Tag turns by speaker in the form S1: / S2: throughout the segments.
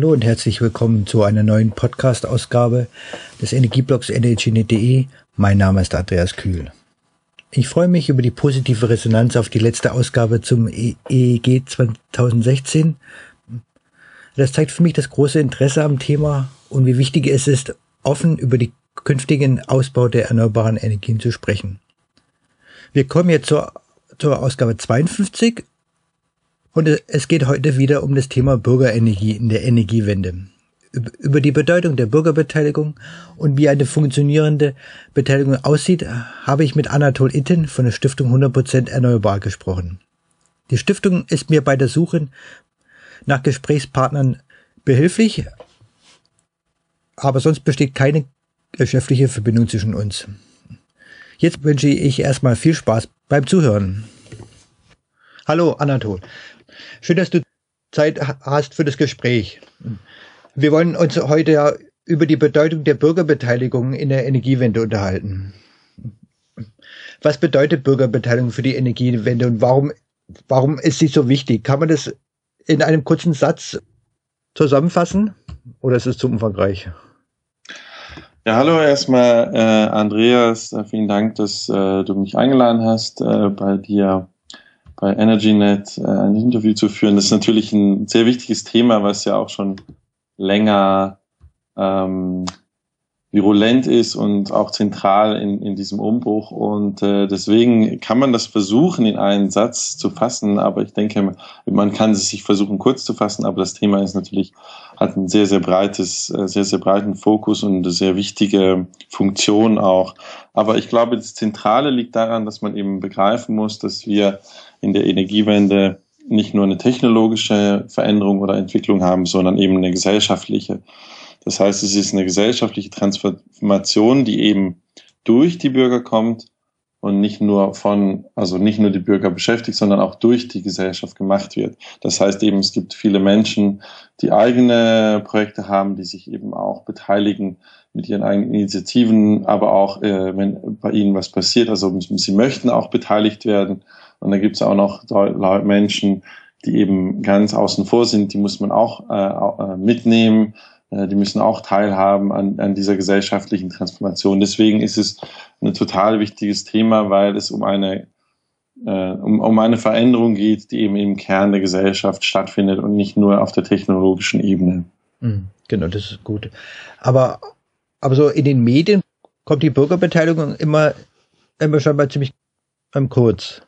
S1: Hallo und herzlich willkommen zu einer neuen Podcast-Ausgabe des Energieblogs energynet.de. Mein Name ist Andreas Kühl. Ich freue mich über die positive Resonanz auf die letzte Ausgabe zum EEG 2016. Das zeigt für mich das große Interesse am Thema und wie wichtig es ist, offen über die künftigen Ausbau der erneuerbaren Energien zu sprechen. Wir kommen jetzt zur, zur Ausgabe 52 und es geht heute wieder um das Thema Bürgerenergie in der Energiewende. Über die Bedeutung der Bürgerbeteiligung und wie eine funktionierende Beteiligung aussieht, habe ich mit Anatol Itten von der Stiftung 100% Erneuerbar gesprochen. Die Stiftung ist mir bei der Suche nach Gesprächspartnern behilflich, aber sonst besteht keine geschäftliche Verbindung zwischen uns. Jetzt wünsche ich erstmal viel Spaß beim Zuhören. Hallo Anatol. Schön, dass du Zeit hast für das Gespräch. Wir wollen uns heute ja über die Bedeutung der Bürgerbeteiligung in der Energiewende unterhalten. Was bedeutet Bürgerbeteiligung für die Energiewende und warum, warum ist sie so wichtig? Kann man das in einem kurzen Satz zusammenfassen oder ist es zu umfangreich?
S2: Ja, hallo erstmal, äh, Andreas. Vielen Dank, dass äh, du mich eingeladen hast, äh, bei dir bei EnergyNet äh, ein Interview zu führen. Das ist natürlich ein sehr wichtiges Thema, was ja auch schon länger ähm, virulent ist und auch zentral in, in diesem Umbruch. Und äh, deswegen kann man das versuchen, in einen Satz zu fassen, aber ich denke, man kann es sich versuchen, kurz zu fassen, aber das Thema ist natürlich, hat ein sehr, sehr breites, äh, sehr, sehr breiten Fokus und eine sehr wichtige Funktion auch. Aber ich glaube, das Zentrale liegt daran, dass man eben begreifen muss, dass wir in der Energiewende nicht nur eine technologische Veränderung oder Entwicklung haben, sondern eben eine gesellschaftliche. Das heißt, es ist eine gesellschaftliche Transformation, die eben durch die Bürger kommt und nicht nur von, also nicht nur die Bürger beschäftigt, sondern auch durch die Gesellschaft gemacht wird. Das heißt eben, es gibt viele Menschen, die eigene Projekte haben, die sich eben auch beteiligen mit ihren eigenen Initiativen, aber auch, äh, wenn bei ihnen was passiert, also sie möchten auch beteiligt werden. Und dann gibt es auch noch Menschen, die eben ganz außen vor sind, die muss man auch äh, äh mitnehmen die müssen auch teilhaben an, an dieser gesellschaftlichen Transformation. Deswegen ist es ein total wichtiges Thema, weil es um eine äh, um, um eine Veränderung geht, die eben im Kern der Gesellschaft stattfindet und nicht nur auf der technologischen Ebene.
S1: Mhm, genau, das ist gut. Aber, aber so in den Medien kommt die Bürgerbeteiligung immer, immer schon mal ziemlich kurz.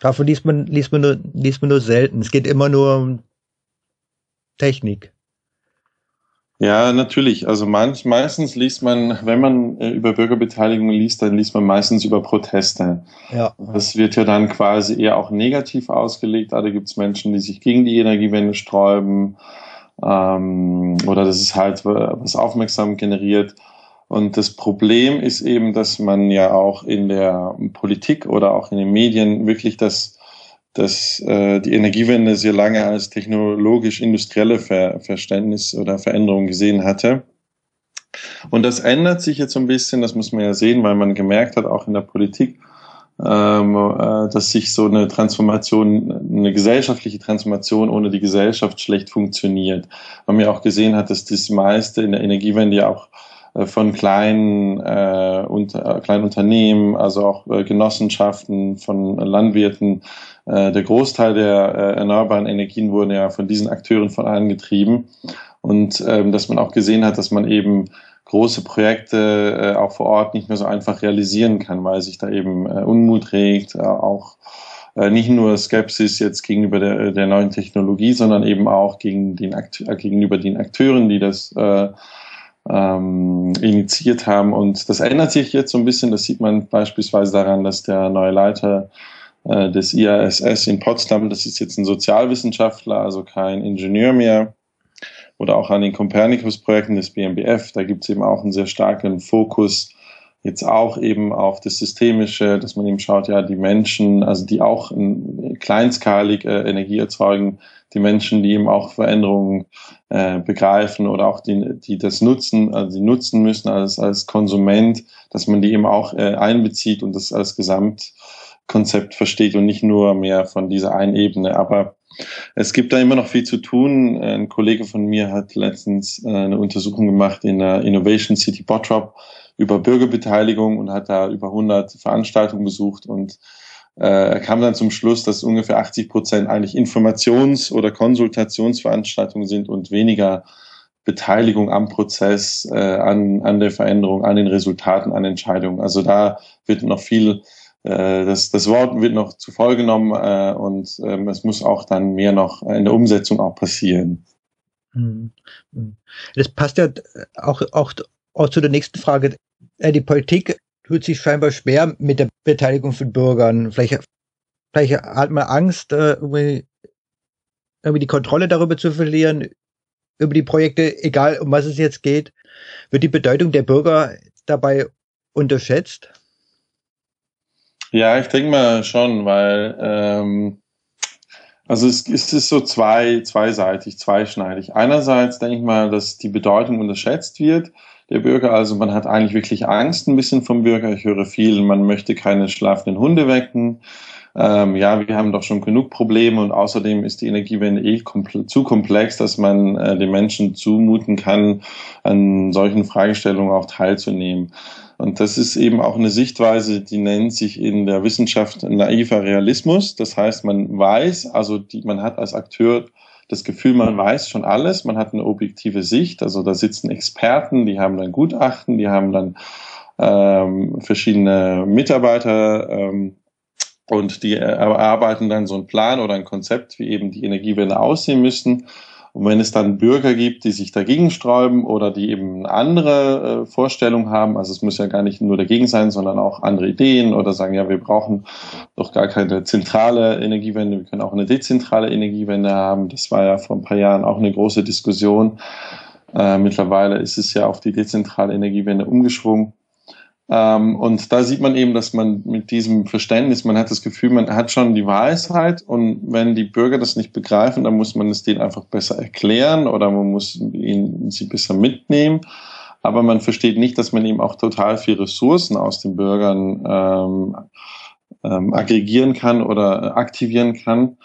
S1: Davon liest man, liest man nur, liest man nur selten. Es geht immer nur um Technik.
S2: Ja, natürlich. Also manch, meistens liest man, wenn man äh, über Bürgerbeteiligung liest, dann liest man meistens über Proteste. Ja. Das wird ja dann quasi eher auch negativ ausgelegt. Da gibt es Menschen, die sich gegen die Energiewende sträuben. Ähm, oder das ist halt was aufmerksam generiert. Und das Problem ist eben, dass man ja auch in der Politik oder auch in den Medien wirklich das dass äh, die Energiewende sehr lange als technologisch-industrielle Ver Verständnis oder Veränderung gesehen hatte. Und das ändert sich jetzt so ein bisschen, das muss man ja sehen, weil man gemerkt hat, auch in der Politik, ähm, äh, dass sich so eine Transformation, eine gesellschaftliche Transformation ohne die Gesellschaft schlecht funktioniert. Man ja auch gesehen hat, dass das meiste in der Energiewende ja auch von kleinen, äh, unter, kleinen Unternehmen, also auch äh, Genossenschaften, von Landwirten äh, der Großteil der äh, erneuerbaren Energien wurden ja von diesen Akteuren von angetrieben. Und ähm, dass man auch gesehen hat, dass man eben große Projekte äh, auch vor Ort nicht mehr so einfach realisieren kann, weil sich da eben äh, Unmut regt, äh, auch äh, nicht nur Skepsis jetzt gegenüber der, der neuen Technologie, sondern eben auch gegen den Akte äh, gegenüber den Akteuren, die das äh, ähm, initiiert haben. Und das ändert sich jetzt so ein bisschen. Das sieht man beispielsweise daran, dass der neue Leiter äh, des IASS in Potsdam. Das ist jetzt ein Sozialwissenschaftler, also kein Ingenieur mehr. Oder auch an den Copernicus-Projekten des BMBF. Da gibt es eben auch einen sehr starken Fokus jetzt auch eben auf das Systemische, dass man eben schaut, ja, die Menschen, also die auch kleinskalig äh, Energie erzeugen, die Menschen, die eben auch Veränderungen äh, begreifen oder auch die, die das nutzen, also die nutzen müssen als, als Konsument, dass man die eben auch äh, einbezieht und das als Gesamt Konzept versteht und nicht nur mehr von dieser einen Ebene. Aber Es gibt da immer noch viel zu tun. Ein Kollege von mir hat letztens äh, eine Untersuchung gemacht in der Innovation City Bottrop über Bürgerbeteiligung und hat da über 100 Veranstaltungen besucht und äh, er kam dann zum Schluss, dass ungefähr 80 Prozent eigentlich Informations- oder Konsultationsveranstaltungen sind und weniger Beteiligung am Prozess, äh, an, an der Veränderung, an den Resultaten, an Entscheidungen. Also da wird noch viel, das, das Wort wird noch zu voll genommen äh, und ähm, es muss auch dann mehr noch in der Umsetzung auch passieren.
S1: Mhm. Mhm. Das passt ja auch, auch, auch zu der nächsten Frage. Äh, die Politik tut sich scheinbar schwer mit der Beteiligung von Bürgern. Vielleicht, vielleicht hat man Angst, äh, irgendwie, irgendwie die Kontrolle darüber zu verlieren, über die Projekte, egal um was es jetzt geht. Wird die Bedeutung der Bürger dabei unterschätzt?
S2: Ja, ich denke mal schon, weil ähm, also es, es ist so zwei, zweiseitig, zweischneidig. Einerseits denke ich mal, dass die Bedeutung unterschätzt wird der Bürger. Also man hat eigentlich wirklich Angst ein bisschen vom Bürger. Ich höre viel, man möchte keine schlafenden Hunde wecken. Ähm, ja, wir haben doch schon genug Probleme und außerdem ist die Energiewende eh komple zu komplex, dass man äh, den Menschen zumuten kann, an solchen Fragestellungen auch teilzunehmen. Und das ist eben auch eine Sichtweise, die nennt sich in der Wissenschaft naiver Realismus. Das heißt, man weiß, also die, man hat als Akteur das Gefühl, man weiß schon alles, man hat eine objektive Sicht. Also da sitzen Experten, die haben dann Gutachten, die haben dann ähm, verschiedene Mitarbeiter ähm, und die erarbeiten dann so einen Plan oder ein Konzept, wie eben die Energiewende aussehen müssen. Und wenn es dann Bürger gibt, die sich dagegen sträuben oder die eben andere äh, Vorstellung haben, also es muss ja gar nicht nur dagegen sein, sondern auch andere Ideen oder sagen, ja, wir brauchen doch gar keine zentrale Energiewende, wir können auch eine dezentrale Energiewende haben. Das war ja vor ein paar Jahren auch eine große Diskussion. Äh, mittlerweile ist es ja auf die dezentrale Energiewende umgeschwungen. Ähm, und da sieht man eben, dass man mit diesem Verständnis, man hat das Gefühl, man hat schon die Weisheit und wenn die Bürger das nicht begreifen, dann muss man es denen einfach besser erklären oder man muss ihnen sie besser mitnehmen. Aber man versteht nicht, dass man eben auch total viel Ressourcen aus den Bürgern ähm, ähm, aggregieren kann oder aktivieren kann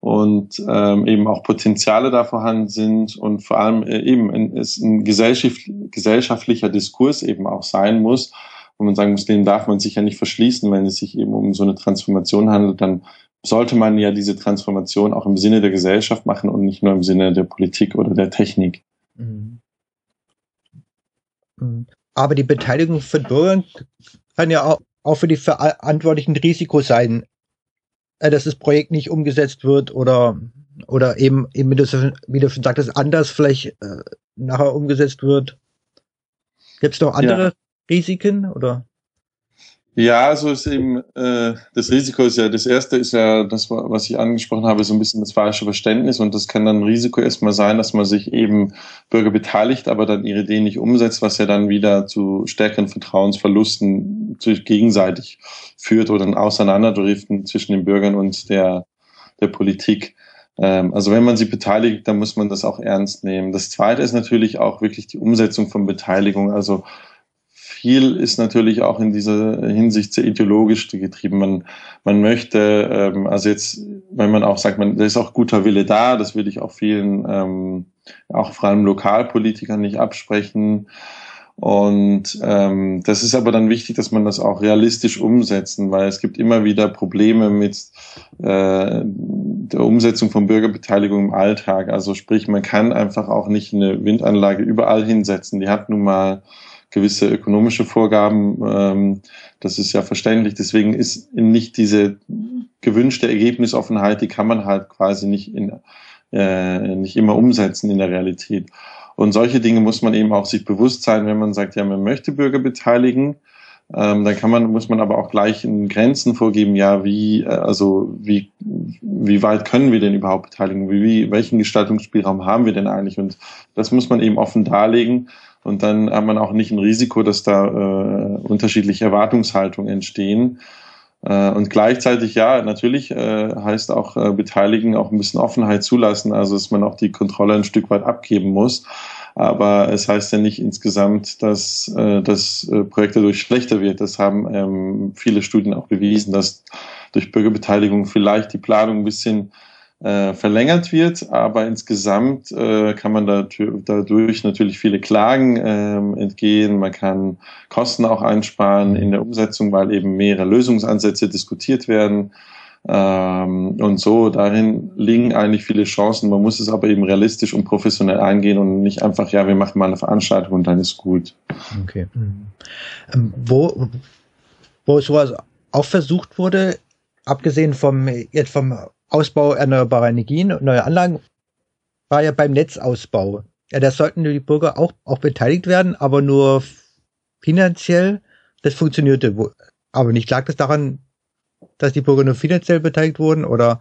S2: und ähm, eben auch Potenziale da vorhanden sind und vor allem äh, eben es ein gesellschaftlicher Diskurs eben auch sein muss, wo man sagen muss, den darf man sich ja nicht verschließen, wenn es sich eben um so eine Transformation handelt, dann sollte man ja diese Transformation auch im Sinne der Gesellschaft machen und nicht nur im Sinne der Politik oder der Technik. Mhm.
S1: Mhm. Aber die Beteiligung von Bürgern kann ja auch, auch für die Verantwortlichen Risiko sein, äh, dass das Projekt nicht umgesetzt wird oder oder eben, eben wie, du, wie du schon sagtest, anders vielleicht äh, nachher umgesetzt wird. Gibt es noch andere ja. Risiken oder?
S2: Ja, also ist eben äh, das Risiko ist ja das erste ist ja das, was ich angesprochen habe, so ein bisschen das falsche Verständnis und das kann dann ein Risiko erstmal sein, dass man sich eben Bürger beteiligt, aber dann ihre Ideen nicht umsetzt, was ja dann wieder zu stärkeren Vertrauensverlusten sich gegenseitig führt oder ein Auseinanderdriften zwischen den Bürgern und der der Politik. Ähm, also wenn man sie beteiligt, dann muss man das auch ernst nehmen. Das zweite ist natürlich auch wirklich die Umsetzung von Beteiligung. Also viel ist natürlich auch in dieser Hinsicht sehr ideologisch getrieben. Man, man möchte, ähm, also jetzt, wenn man auch sagt, man, da ist auch guter Wille da, das will ich auch vielen, ähm, auch vor allem Lokalpolitikern nicht absprechen. Und ähm, das ist aber dann wichtig, dass man das auch realistisch umsetzen, weil es gibt immer wieder Probleme mit äh, der Umsetzung von Bürgerbeteiligung im Alltag. Also sprich, man kann einfach auch nicht eine Windanlage überall hinsetzen. Die hat nun mal gewisse ökonomische Vorgaben. Ähm, das ist ja verständlich. Deswegen ist nicht diese gewünschte Ergebnisoffenheit, die kann man halt quasi nicht in äh, nicht immer umsetzen in der Realität. Und solche Dinge muss man eben auch sich bewusst sein, wenn man sagt, ja, man möchte Bürger beteiligen. Ähm, dann kann man, muss man aber auch gleich in Grenzen vorgeben, ja, wie, äh, also wie, wie weit können wir denn überhaupt beteiligen? Wie, wie, welchen Gestaltungsspielraum haben wir denn eigentlich? Und das muss man eben offen darlegen. Und dann hat man auch nicht ein Risiko, dass da äh, unterschiedliche Erwartungshaltungen entstehen. Äh, und gleichzeitig, ja, natürlich äh, heißt auch äh, Beteiligen auch ein bisschen Offenheit zulassen, also dass man auch die Kontrolle ein Stück weit abgeben muss. Aber es heißt ja nicht insgesamt, dass äh, das äh, Projekt dadurch schlechter wird. Das haben ähm, viele Studien auch bewiesen, dass durch Bürgerbeteiligung vielleicht die Planung ein bisschen äh, verlängert wird, aber insgesamt äh, kann man da, dadurch natürlich viele Klagen äh, entgehen. Man kann Kosten auch einsparen in der Umsetzung, weil eben mehrere Lösungsansätze diskutiert werden. Ähm, und so darin liegen eigentlich viele Chancen. Man muss es aber eben realistisch und professionell angehen und nicht einfach, ja, wir machen mal eine Veranstaltung und dann ist gut.
S1: Okay. Ähm, wo, wo sowas auch versucht wurde, abgesehen vom jetzt vom Ausbau erneuerbarer Energien und neuer Anlagen, war ja beim Netzausbau. Ja, da sollten die Bürger auch, auch beteiligt werden, aber nur finanziell. Das funktionierte aber nicht. Lag das daran, dass die Bürger nur finanziell beteiligt wurden oder,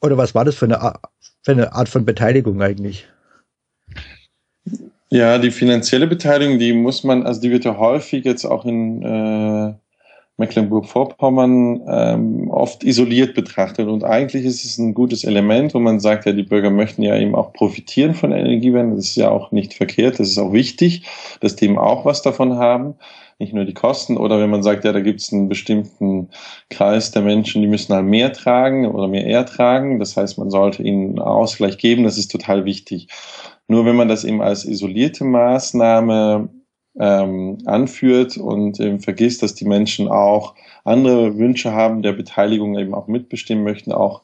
S1: oder was war das für eine, für eine Art von Beteiligung eigentlich?
S2: Ja, die finanzielle Beteiligung, die muss man, also die wird ja häufig jetzt auch in äh, Mecklenburg-Vorpommern ähm, oft isoliert betrachtet. Und eigentlich ist es ein gutes Element, wo man sagt, ja, die Bürger möchten ja eben auch profitieren von der Energiewende. Das ist ja auch nicht verkehrt, das ist auch wichtig, dass die eben auch was davon haben nicht nur die Kosten. Oder wenn man sagt, ja, da gibt es einen bestimmten Kreis der Menschen, die müssen halt mehr tragen oder mehr eher tragen. Das heißt, man sollte ihnen einen Ausgleich geben. Das ist total wichtig. Nur wenn man das eben als isolierte Maßnahme ähm, anführt und eben vergisst, dass die Menschen auch andere Wünsche haben, der Beteiligung eben auch mitbestimmen möchten, auch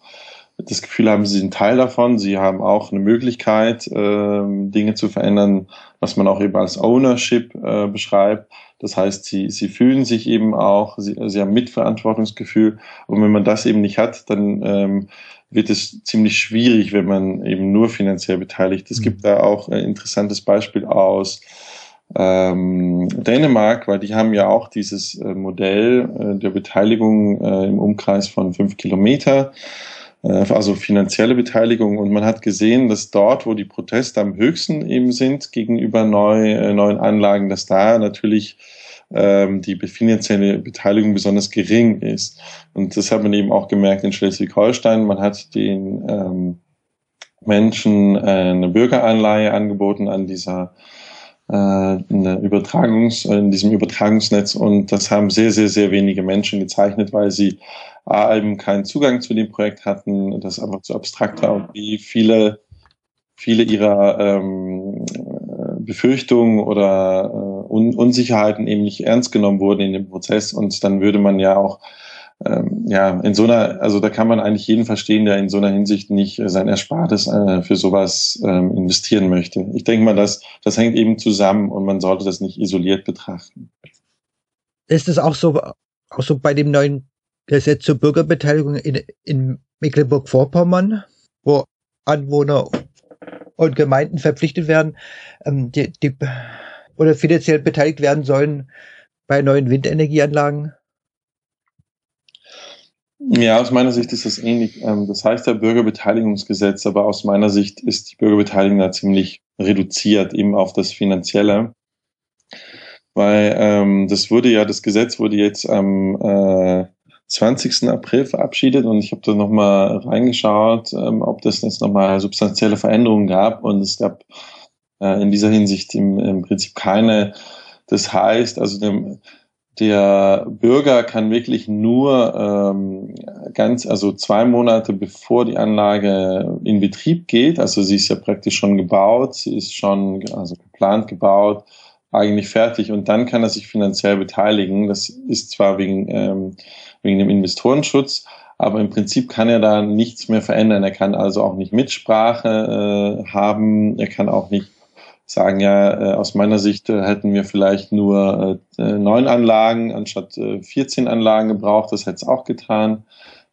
S2: das Gefühl haben, sie sind Teil davon, sie haben auch eine Möglichkeit, äh, Dinge zu verändern, was man auch eben als Ownership äh, beschreibt. Das heißt, sie, sie fühlen sich eben auch, sie, sie haben Mitverantwortungsgefühl. Und wenn man das eben nicht hat, dann ähm, wird es ziemlich schwierig, wenn man eben nur finanziell beteiligt. Es mhm. gibt da auch ein interessantes Beispiel aus ähm, Dänemark, weil die haben ja auch dieses äh, Modell äh, der Beteiligung äh, im Umkreis von fünf Kilometer, äh, also finanzielle Beteiligung. Und man hat gesehen, dass dort, wo die Proteste am höchsten eben sind gegenüber neu, äh, neuen Anlagen, dass da natürlich ähm, die finanzielle Beteiligung besonders gering ist. Und das hat man eben auch gemerkt in Schleswig-Holstein. Man hat den ähm, Menschen äh, eine Bürgeranleihe angeboten an dieser eine Übertragungs, äh, in diesem Übertragungsnetz. Und das haben sehr, sehr, sehr wenige Menschen gezeichnet, weil sie A, eben keinen Zugang zu dem Projekt hatten, das einfach zu abstrakt war und wie viele, viele ihrer ähm, Befürchtungen oder äh, Un Unsicherheiten eben nicht ernst genommen wurden in dem Prozess. Und dann würde man ja auch ähm, ja, in so einer, also da kann man eigentlich jeden verstehen, der in so einer Hinsicht nicht äh, sein Erspartes äh, für sowas ähm, investieren möchte. Ich denke mal, das, das hängt eben zusammen und man sollte das nicht isoliert betrachten.
S1: Ist es auch so, auch so bei dem neuen Gesetz zur Bürgerbeteiligung in, in Mecklenburg-Vorpommern, wo Anwohner und Gemeinden verpflichtet werden, ähm, die, die, oder finanziell beteiligt werden sollen bei neuen Windenergieanlagen?
S2: Ja, aus meiner Sicht ist das ähnlich. Ähm, das heißt ja Bürgerbeteiligungsgesetz, aber aus meiner Sicht ist die Bürgerbeteiligung da ziemlich reduziert, eben auf das Finanzielle. Weil ähm, das wurde ja, das Gesetz wurde jetzt am äh, 20. April verabschiedet und ich habe da nochmal reingeschaut, ähm, ob das jetzt nochmal substanzielle Veränderungen gab und es gab äh, in dieser Hinsicht im, im Prinzip keine. Das heißt, also dem, der Bürger kann wirklich nur ähm, ganz, also zwei Monate bevor die Anlage in Betrieb geht, also sie ist ja praktisch schon gebaut, sie ist schon also geplant gebaut, eigentlich fertig und dann kann er sich finanziell beteiligen. Das ist zwar wegen, ähm, wegen dem Investorenschutz, aber im Prinzip kann er da nichts mehr verändern. Er kann also auch nicht Mitsprache äh, haben, er kann auch nicht sagen, ja, äh, aus meiner Sicht äh, hätten wir vielleicht nur äh, neun Anlagen anstatt 14 Anlagen gebraucht. Das hätte es auch getan.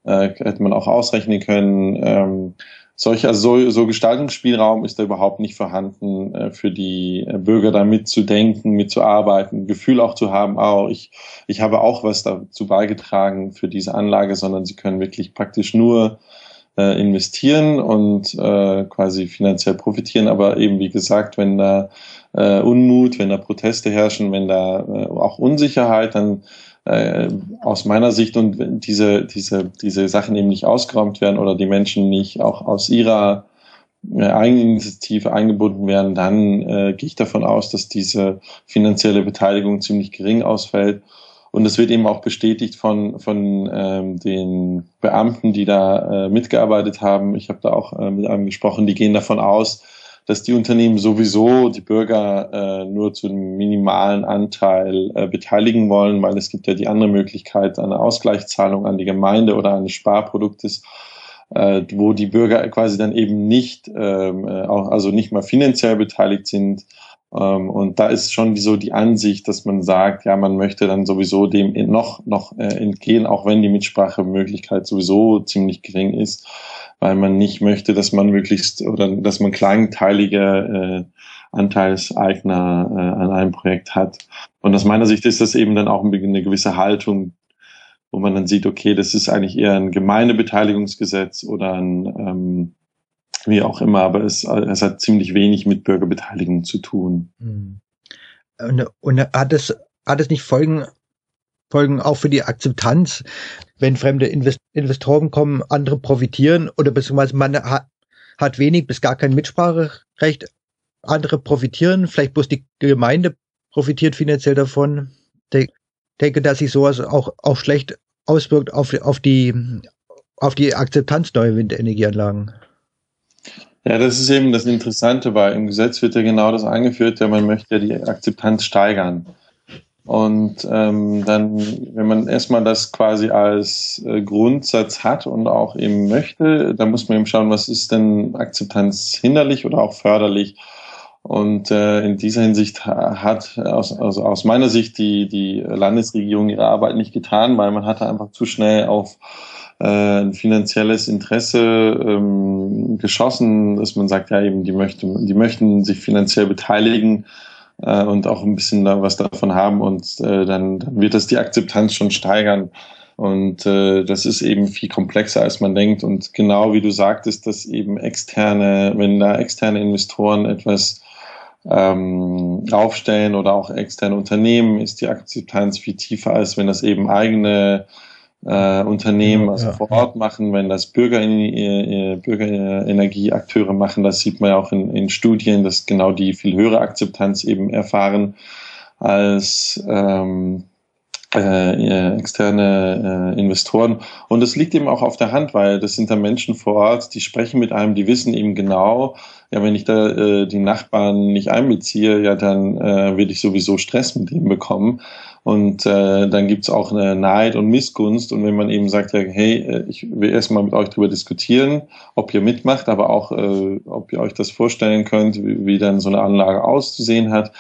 S2: hätte man auch ausrechnen können. Ähm, solch, also so, so Gestaltungsspielraum ist da überhaupt nicht vorhanden für die Bürger da mitzudenken, mitzuarbeiten, Gefühl auch zu haben, oh, ich, ich habe auch was dazu beigetragen für diese Anlage, sondern sie können wirklich praktisch nur äh, investieren und äh, quasi finanziell profitieren. Aber eben, wie gesagt, wenn da äh, Unmut, wenn da Proteste herrschen, wenn da äh, auch Unsicherheit, dann äh, aus meiner Sicht und wenn diese, diese, diese Sachen eben nicht ausgeräumt werden oder die Menschen nicht auch aus ihrer äh, Eigeninitiative eingebunden werden, dann äh, gehe ich davon aus, dass diese finanzielle Beteiligung ziemlich gering ausfällt Und es wird eben auch bestätigt von, von ähm, den Beamten, die da äh, mitgearbeitet haben. Ich habe da auch äh, mit einem gesprochen, die gehen davon aus, dass die Unternehmen sowieso die Bürger äh, nur zu einem minimalen Anteil äh, beteiligen wollen, weil es gibt ja die andere Möglichkeit eine Ausgleichszahlung an die Gemeinde oder eines Sparproduktes, äh, wo die Bürger quasi dann eben nicht, ähm, äh, auch, also nicht mal finanziell beteiligt sind. Ähm, und da ist schon so die Ansicht, dass man sagt, ja, man möchte dann sowieso dem noch, noch äh, entgehen, auch wenn die Mitsprachemöglichkeit sowieso ziemlich gering ist weil man nicht möchte, dass man möglichst oder dass man kleinteilige äh, Anteilseigner äh, an einem Projekt hat. Und aus meiner Sicht ist das eben dann auch eine gewisse Haltung, wo man dann sieht, okay, das ist eigentlich eher ein Gemeindebeteiligungsgesetz oder ein ähm, wie auch immer, aber es, es hat ziemlich wenig mit Bürgerbeteiligung zu tun.
S1: Hm. Und, und hat es hat es nicht Folgen Folgen auch für die Akzeptanz, wenn fremde Invest Investoren kommen, andere profitieren oder beziehungsweise man hat, hat wenig bis gar kein Mitspracherecht, andere profitieren, vielleicht bloß die Gemeinde profitiert finanziell davon. Ich denke, dass sich sowas auch, auch schlecht auswirkt auf, auf die, auf die Akzeptanz neuer Windenergieanlagen.
S2: Ja, das ist eben das Interessante, weil im Gesetz wird ja genau das eingeführt, ja, man möchte ja die Akzeptanz steigern. Und ähm, dann, wenn man erstmal das quasi als äh, Grundsatz hat und auch eben möchte, dann muss man eben schauen, was ist denn Akzeptanz hinderlich oder auch förderlich. Und äh, in dieser Hinsicht hat aus, also aus meiner Sicht die, die Landesregierung ihre Arbeit nicht getan, weil man hatte einfach zu schnell auf äh, ein finanzielles Interesse ähm, geschossen, dass man sagt, ja eben, die möchten, die möchten sich finanziell beteiligen äh, und auch ein bisschen da was davon haben und äh, dann, dann wird das die Akzeptanz schon steigern. Und äh, das ist eben viel komplexer, als man denkt. Und genau wie du sagtest, dass eben externe, wenn da externe Investoren etwas ähm, aufstellen oder auch externe Unternehmen, ist die Akzeptanz viel tiefer, als wenn das eben eigene äh, Unternehmen, also ja. vor Ort machen, wenn das Bürger, äh, Bürgerenergieakteure machen, das sieht man ja auch in, in Studien, dass genau die viel höhere Akzeptanz eben erfahren als ähm, äh, externe äh, Investoren. Und das liegt eben auch auf der Hand, weil das sind da Menschen vor Ort, die sprechen mit einem, die wissen eben genau, ja, wenn ich da äh, die Nachbarn nicht einbeziehe, ja, dann äh, werde ich sowieso Stress mit ihm bekommen. Und äh, dann gibt's auch eine Neid und Missgunst. Und wenn man eben sagt, hey, äh, ich will erstmal mit euch darüber diskutieren, ob ihr mitmacht, aber auch, äh, ob ihr euch das vorstellen könnt, wie, wie dann so eine Anlage auszusehen hat,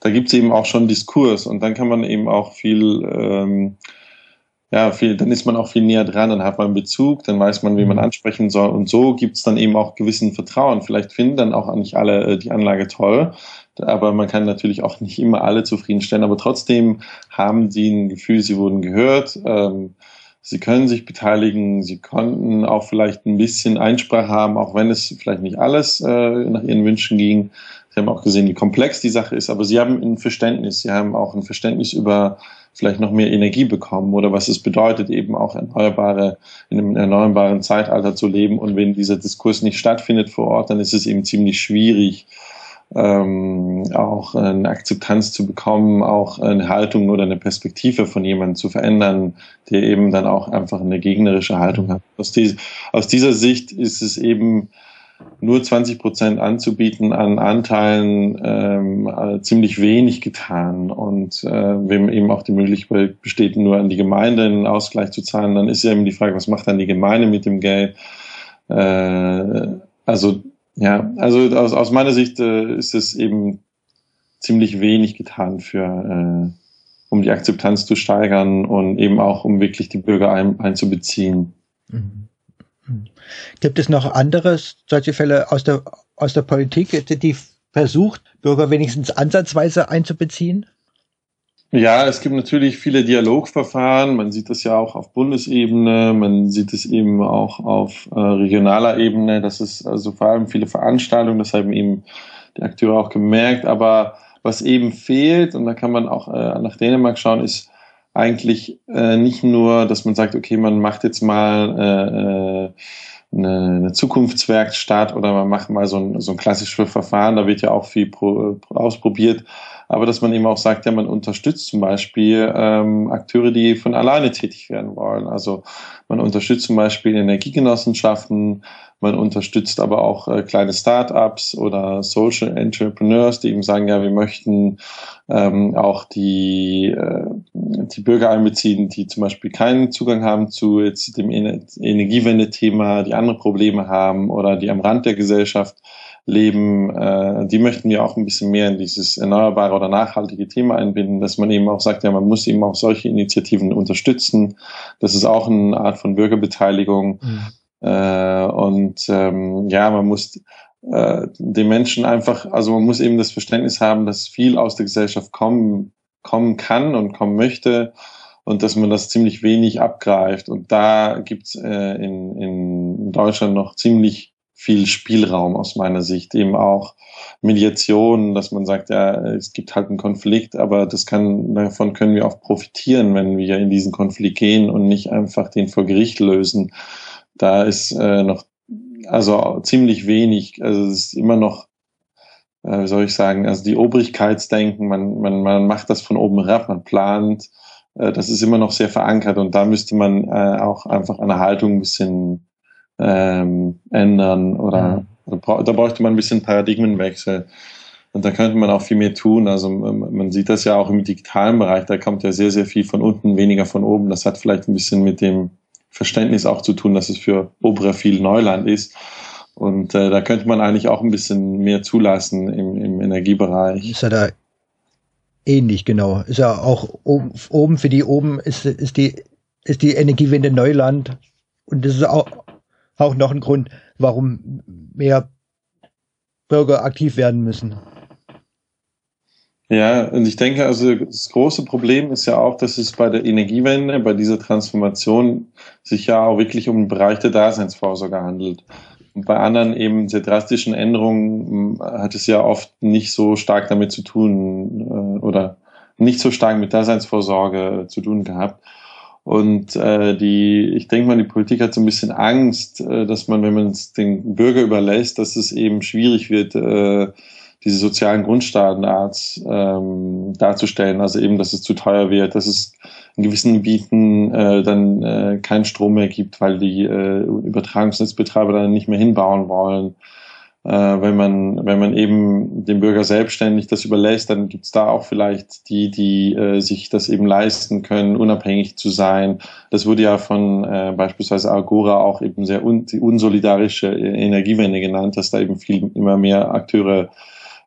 S2: da gibt's eben auch schon Diskurs. Und dann kann man eben auch viel ähm, ja, viel, dann ist man auch viel näher dran, dann hat man Bezug, dann weiß man, wie man mhm. ansprechen soll. Und so gibt's dann eben auch gewissen Vertrauen. Vielleicht finden dann auch nicht alle äh, die Anlage toll, aber man kann natürlich auch nicht immer alle zufriedenstellen. Aber trotzdem haben sie ein Gefühl, sie wurden gehört. Ähm, sie können sich beteiligen, sie konnten auch vielleicht ein bisschen Einsprache haben, auch wenn es vielleicht nicht alles äh, nach ihren Wünschen ging. Sie haben auch gesehen, wie komplex die Sache ist, aber sie haben ein Verständnis. Sie haben auch ein Verständnis über vielleicht noch mehr Energie bekommen oder was es bedeutet, eben auch erneuerbare, in einem erneuerbaren Zeitalter zu leben. Und wenn dieser Diskurs nicht stattfindet vor Ort, dann ist es eben ziemlich schwierig, ähm, auch eine Akzeptanz zu bekommen, auch eine Haltung oder eine Perspektive von jemandem zu verändern, der eben dann auch einfach eine gegnerische Haltung hat. Aus, die, aus dieser Sicht ist es eben nur 20 Prozent anzubieten an Anteilen ähm, äh, ziemlich wenig getan. Und äh, wenn eben auch die Möglichkeit besteht, nur an die Gemeinde einen Ausgleich zu zahlen, dann ist ja eben die Frage, was macht dann die Gemeinde mit dem Geld? Äh, also ja, also aus, aus meiner Sicht äh, ist es eben ziemlich wenig getan für äh, um die Akzeptanz zu steigern und eben auch um wirklich die Bürger ein, einzubeziehen. Mhm.
S1: Gibt es noch andere solche Fälle aus der, aus der Politik, die versucht, Bürger wenigstens ansatzweise einzubeziehen?
S2: Ja, es gibt natürlich viele Dialogverfahren. Man sieht das ja auch auf Bundesebene, man sieht es eben auch auf äh, regionaler Ebene. Das ist also vor allem viele Veranstaltungen, das haben eben die Akteure auch gemerkt. Aber was eben fehlt, und da kann man auch äh, nach Dänemark schauen, ist eigentlich äh, nicht nur, dass man sagt, okay, man macht jetzt mal äh, äh eine, eine Zukunftswerkstatt oder man macht mal so ein, so ein klassisches Verfahren, da wird ja auch viel pro, ausprobiert. Aber dass man eben auch sagt, ja, man unterstützt zum Beispiel ähm, Akteure, die von alleine tätig werden wollen. Also man unterstützt zum Beispiel Energiegenossenschaften, man unterstützt aber auch äh, kleine Start-ups oder Social Entrepreneurs, die eben sagen, ja, wir möchten ähm, auch die, äh, die Bürger einbeziehen, die zum Beispiel keinen Zugang haben zu jetzt dem Energiewende-Thema, die andere Probleme haben oder die am Rand der Gesellschaft leben, äh, die möchten wir auch ein bisschen mehr in dieses erneuerbare oder nachhaltige Thema einbinden, dass man eben auch sagt, ja, man muss eben auch solche Initiativen unterstützen. Das ist auch eine Art von Bürgerbeteiligung. Mhm. Äh, und ähm, ja, man muss äh, den Menschen einfach, also man muss eben das Verständnis haben, dass viel aus der Gesellschaft kommen, kommen kann und kommen möchte und dass man das ziemlich wenig abgreift. Und da gibt's äh, in, in Deutschland noch ziemlich viel Spielraum aus meiner Sicht, eben auch Mediation, dass man sagt, ja, es gibt halt einen Konflikt, aber das kann, davon können wir auch profitieren, wenn wir in diesen Konflikt gehen und nicht einfach den vor Gericht lösen. Da ist äh, noch also ziemlich wenig, also es ist immer noch, äh, wie soll ich sagen, also die Obrigkeitsdenken, man, man, man macht das von oben herab, man plant, äh, das ist immer noch sehr verankert und da müsste man äh, auch einfach eine Haltung ein bisschen ähm, ändern oder mhm. da bräuchte man ein bisschen Paradigmenwechsel. Und da könnte man auch viel mehr tun. Also man sieht das ja auch im digitalen Bereich, da kommt ja sehr, sehr viel von unten, weniger von oben. Das hat vielleicht ein bisschen mit dem Verständnis auch zu tun, dass es für Obra viel Neuland ist. Und äh, da könnte man eigentlich auch ein bisschen mehr zulassen im, im Energiebereich.
S1: Ist ja da ähnlich, genau. Ist ja auch oben, oben für die oben ist, ist die ist die Energiewende Neuland. Und das ist auch, auch noch ein Grund, warum mehr Bürger aktiv werden müssen.
S2: Ja, und ich denke, also das große Problem ist ja auch, dass es bei der Energiewende, bei dieser Transformation sich ja auch wirklich um den Bereich der Daseinsvorsorge handelt. Und bei anderen eben sehr drastischen Änderungen hm, hat es ja oft nicht so stark damit zu tun äh, oder nicht so stark mit Daseinsvorsorge zu tun gehabt. Und äh, die, ich denke mal, die Politik hat so ein bisschen Angst, äh, dass man, wenn man es den Bürger überlässt, dass es eben schwierig wird, äh, diese sozialen Grundstandards ähm, darzustellen. Also eben, dass es zu teuer wird, dass es in gewissen Gebieten äh, dann äh, keinen Strom mehr gibt, weil die äh, Übertragungsnetzbetreiber dann nicht mehr hinbauen wollen. Äh, wenn man wenn man eben dem Bürger selbstständig das überlässt, dann gibt's da auch vielleicht die, die äh, sich das eben leisten können, unabhängig zu sein. Das wurde ja von äh, beispielsweise Agora auch eben sehr un die unsolidarische Energiewende genannt, dass da eben viel immer mehr Akteure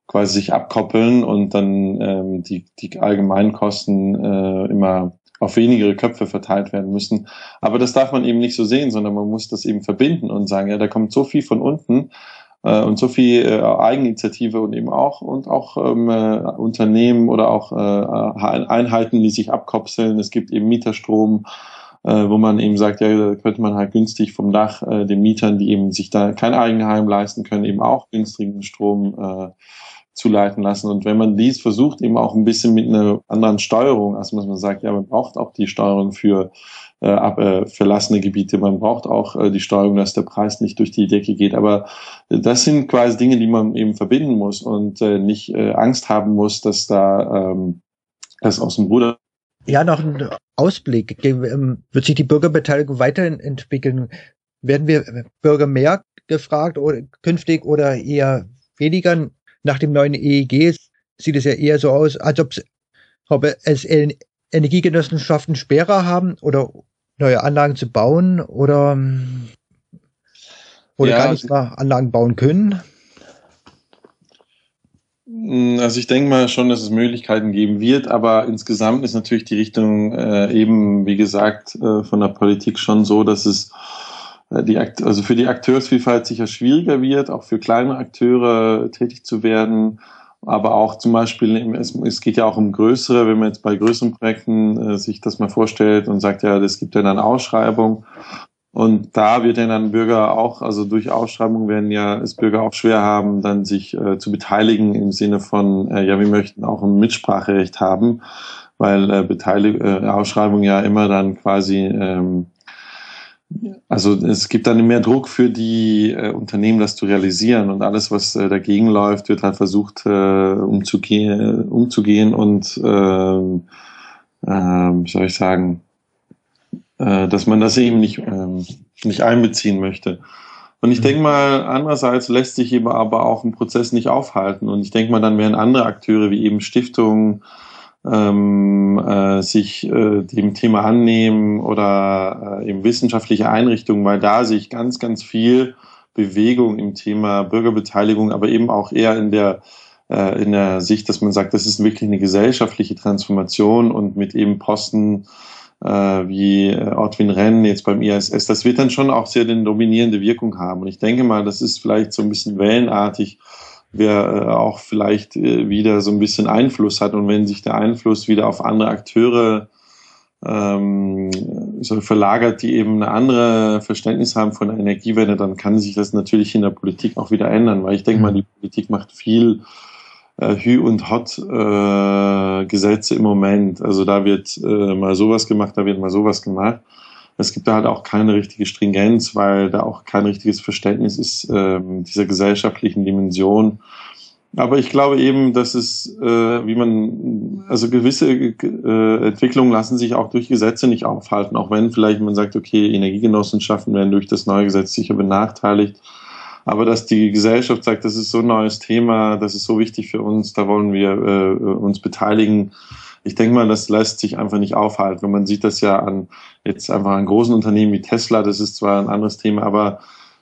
S2: quasi sich abkoppeln und dann ähm, die, die allgemeinen Kosten äh, immer auf wenigere Köpfe verteilt werden müssen. Aber das darf man eben nicht so sehen, sondern man muss das eben verbinden und sagen, ja, da kommt so viel von unten und so viel äh, Eigeninitiative und eben auch und auch ähm, äh, Unternehmen oder auch äh, Einheiten, die sich abkopseln. Es gibt eben Mieterstrom, äh, wo man eben sagt, ja, da könnte man halt günstig vom Dach äh, den Mietern, die eben sich da kein Eigenheim leisten können, eben auch günstigen Strom äh, zuleiten lassen. Und wenn man dies versucht, eben auch ein bisschen mit einer anderen Steuerung, also man sagt, ja, man braucht auch die Steuerung für äh, ab, äh, verlassene Gebiete, man braucht auch äh, die Steuerung, dass der Preis nicht durch die Decke geht. Aber äh, das sind quasi Dinge, die man eben verbinden muss und äh, nicht äh, Angst haben muss, dass da ähm, das aus dem Ruder
S1: ja, noch ein Ausblick. Ähm, wird sich die Bürgerbeteiligung weiterentwickeln? Werden wir Bürger mehr gefragt oder künftig oder eher weniger? Nach dem neuen EEG sieht es ja eher so aus, als ob es Energiegenossenschaften schwerer haben oder neue Anlagen zu bauen oder, oder ja, gar nicht mal Anlagen bauen können.
S2: Hm, also ich denke mal schon, dass es Möglichkeiten geben wird, aber insgesamt ist natürlich die Richtung äh, eben, wie gesagt, äh, von der Politik schon so, dass es äh, die, also für die Akteursvielfalt sicher schwieriger wird, auch für kleine Akteure tätig zu werden. Aber auch zum Beispiel, es, geht ja auch um größere, wenn man jetzt bei größeren Projekten äh, sich das mal vorstellt und sagt, ja, das gibt ja dann Ausschreibung. Und da wird ja dann Bürger auch, also durch Ausschreibung werden ja es Bürger auch schwer haben, dann sich äh, zu beteiligen im Sinne von, äh, ja, wir möchten auch ein Mitspracherecht haben, weil äh, Beteilig äh, Ausschreibung ja immer dann quasi ähm, also es gibt dann mehr Druck für die äh, Unternehmen, das zu realisieren und alles, was äh, dagegen läuft, wird halt versucht äh, umzugehen, umzugehen und ähm, äh, wie soll ich sagen, äh, dass man das eben nicht, äh, nicht einbeziehen möchte. Und ich mhm. denke mal, andererseits lässt sich eben aber auch ein Prozess nicht aufhalten. Und ich denke mal, dann wären andere Akteure wie eben Stiftungen, ähm, äh, sich äh, dem Thema annehmen oder äh, eben wissenschaftliche Einrichtungen, weil da sich ganz, ganz viel Bewegung im Thema Bürgerbeteiligung, aber eben auch eher in der äh, in der Sicht, dass man sagt, das ist wirklich eine gesellschaftliche Transformation und mit eben Posten äh, wie äh, Ortwin Renn jetzt beim ISS, das wird dann schon auch sehr eine dominierende Wirkung haben. Und ich denke mal, das ist vielleicht so ein bisschen wellenartig wer äh, auch vielleicht äh, wieder so ein bisschen Einfluss hat und wenn sich der Einfluss wieder auf andere Akteure ähm, so verlagert, die eben eine andere Verständnis haben von der Energiewende, dann kann sich das natürlich in der Politik auch wieder ändern, weil ich denke mal, mhm. die Politik macht viel äh, Hü und Hot äh, Gesetze im Moment. Also da wird äh, mal sowas gemacht, da wird mal sowas gemacht. Es gibt da halt auch keine richtige Stringenz, weil da auch kein richtiges Verständnis ist ähm, dieser gesellschaftlichen Dimension. Aber ich glaube eben, dass es, äh, wie man, also gewisse äh, Entwicklungen lassen sich auch durch Gesetze nicht aufhalten, auch wenn vielleicht man sagt, okay, Energiegenossenschaften werden durch das neue Gesetz sicher benachteiligt. Aber dass die Gesellschaft sagt, das ist so ein neues Thema, das ist so wichtig für uns, da wollen wir äh, uns beteiligen, ich denke mal, das lässt sich einfach nicht aufhalten. Wenn man sieht das ja an jetzt einfach an großen Unternehmen wie Tesla, das ist zwar ein anderes Thema, aber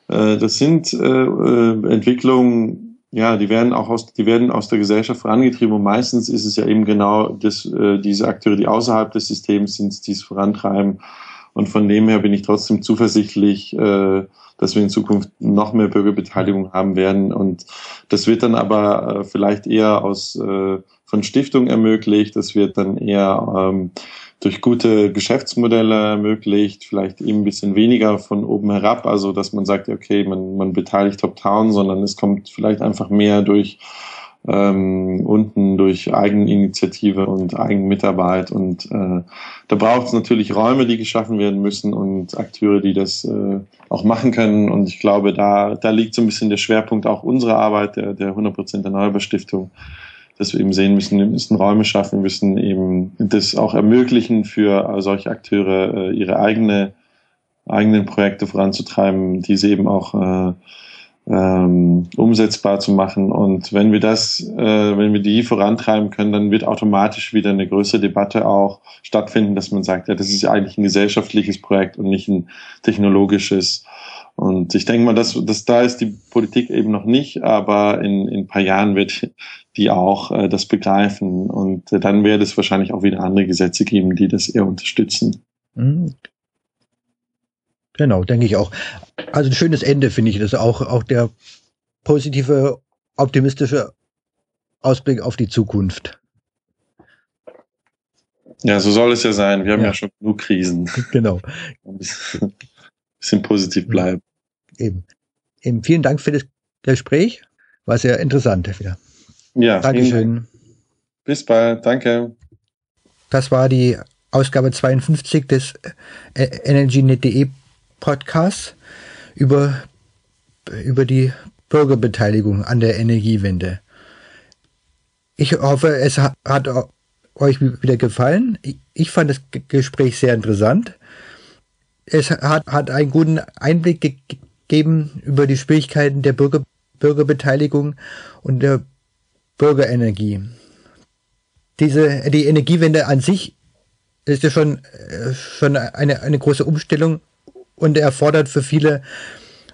S2: äh, das sind äh, äh, Entwicklungen, ja, die werden auch aus, die werden aus der Gesellschaft vorangetrieben und meistens ist es ja eben genau das, äh, diese Akteure, die außerhalb des Systems sind, die es vorantreiben. Und von dem her bin ich trotzdem zuversichtlich, äh, dass wir in Zukunft noch mehr Bürgerbeteiligung haben werden. Und das wird dann aber äh, vielleicht eher aus äh, von Stiftungen ermöglicht. Das wird dann eher ähm, durch gute Geschäftsmodelle ermöglicht, vielleicht eben ein bisschen weniger von oben herab, also dass man sagt, okay, man, man beteiligt Top-Town, sondern es kommt vielleicht einfach mehr durch ähm, unten durch Eigeninitiative und Eigenmitarbeit. Und äh, da braucht es natürlich Räume, die geschaffen werden müssen und Akteure, die das äh, auch machen können. Und ich glaube, da, da liegt so ein bisschen der Schwerpunkt auch unserer Arbeit, der, der 100% Erneuerbar Stiftung, dass wir eben sehen müssen, wir müssen Räume schaffen, müssen eben das auch ermöglichen für solche Akteure, äh, ihre eigene, eigenen Projekte voranzutreiben, die sie eben auch äh, ähm, umsetzbar zu machen. Und wenn wir das, äh, wenn wir die vorantreiben können, dann wird automatisch wieder eine größere Debatte auch stattfinden, dass man sagt, ja, das ist eigentlich ein gesellschaftliches Projekt und nicht ein technologisches. Und ich denke mal, dass, dass da ist die Politik eben noch nicht, aber in, in ein paar Jahren wird die auch äh, das begreifen. Und äh, dann wird es wahrscheinlich auch wieder andere Gesetze geben, die das eher unterstützen. Mhm.
S1: Genau, denke ich auch. Also ein schönes Ende finde ich das auch, auch der positive, optimistische Ausblick auf die Zukunft.
S2: Ja, so soll es ja sein. Wir haben ja, ja schon genug Krisen.
S1: Genau.
S2: Ein bisschen, bisschen positiv bleiben.
S1: Eben. Eben. Vielen Dank für das Gespräch. War sehr interessant wieder.
S2: Ja, Dankeschön. Bis bald. Danke.
S1: Das war die Ausgabe 52 des EnergyNet.de Podcast über, über die Bürgerbeteiligung an der Energiewende. Ich hoffe, es hat euch wieder gefallen. Ich fand das Gespräch sehr interessant. Es hat, hat einen guten Einblick gegeben über die Schwierigkeiten der Bürger, Bürgerbeteiligung und der Bürgerenergie. Diese, die Energiewende an sich ist ja schon, äh, schon eine, eine große Umstellung und erfordert für viele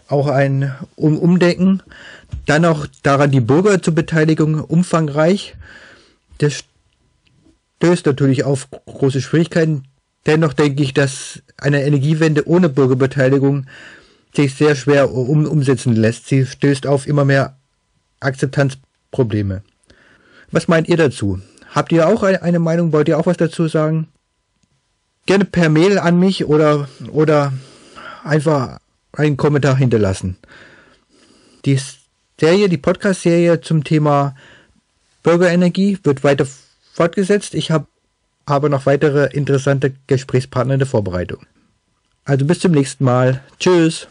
S1: auch ein Umdenken. Dann noch daran die Bürger zur Beteiligung umfangreich. Das stößt natürlich auf große Schwierigkeiten. Dennoch denke ich, dass eine Energiewende ohne Bürgerbeteiligung sich sehr schwer um, umsetzen lässt. Sie stößt auf immer mehr Akzeptanzprobleme. Was meint ihr dazu? Habt ihr auch eine Meinung? Wollt ihr auch was dazu sagen? Gerne per Mail an mich oder, oder einfach einen Kommentar hinterlassen. Die Serie, die Podcast-Serie zum Thema Bürgerenergie wird weiter fortgesetzt. Ich habe aber noch weitere interessante Gesprächspartner in der Vorbereitung. Also bis zum nächsten Mal. Tschüss.